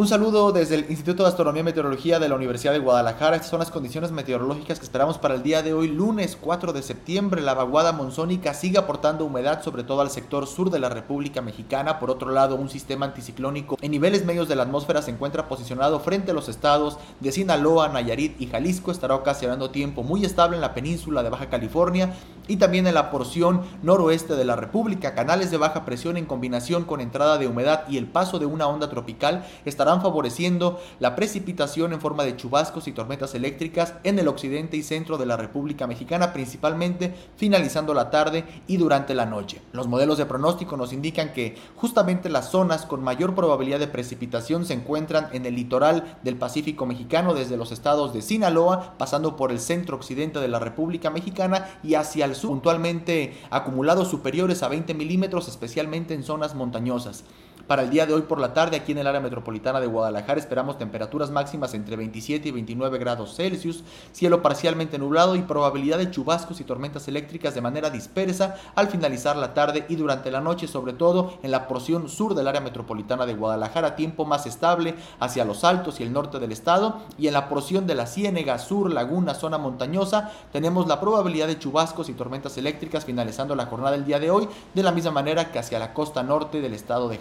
Un saludo desde el Instituto de Astronomía y Meteorología de la Universidad de Guadalajara. Estas son las condiciones meteorológicas que esperamos para el día de hoy, lunes 4 de septiembre. La vaguada monzónica sigue aportando humedad, sobre todo al sector sur de la República Mexicana. Por otro lado, un sistema anticiclónico en niveles medios de la atmósfera se encuentra posicionado frente a los estados de Sinaloa, Nayarit y Jalisco. Estará ocasionando tiempo muy estable en la península de Baja California y también en la porción noroeste de la República. Canales de baja presión en combinación con entrada de humedad y el paso de una onda tropical estará favoreciendo la precipitación en forma de chubascos y tormentas eléctricas en el occidente y centro de la República Mexicana, principalmente finalizando la tarde y durante la noche. Los modelos de pronóstico nos indican que justamente las zonas con mayor probabilidad de precipitación se encuentran en el litoral del Pacífico mexicano, desde los estados de Sinaloa, pasando por el centro occidente de la República Mexicana y hacia el sur, puntualmente acumulados superiores a 20 milímetros, especialmente en zonas montañosas. Para el día de hoy por la tarde, aquí en el área metropolitana de Guadalajara, esperamos temperaturas máximas entre 27 y 29 grados Celsius, cielo parcialmente nublado y probabilidad de chubascos y tormentas eléctricas de manera dispersa al finalizar la tarde y durante la noche, sobre todo en la porción sur del área metropolitana de Guadalajara, tiempo más estable hacia los altos y el norte del estado, y en la porción de la Ciénega, sur, laguna, zona montañosa, tenemos la probabilidad de chubascos y tormentas eléctricas finalizando la jornada del día de hoy, de la misma manera que hacia la costa norte del estado de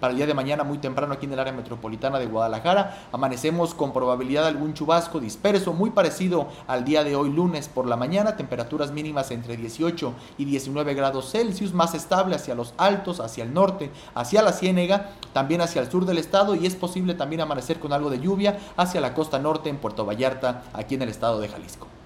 Para el día de mañana, muy temprano aquí en el área metropolitana de Guadalajara, amanecemos con probabilidad algún chubasco disperso, muy parecido al día de hoy lunes por la mañana, temperaturas mínimas entre 18 y 19 grados Celsius, más estable hacia los altos, hacia el norte, hacia la Ciénega, también hacia el sur del estado y es posible también amanecer con algo de lluvia hacia la costa norte en Puerto Vallarta, aquí en el estado de Jalisco.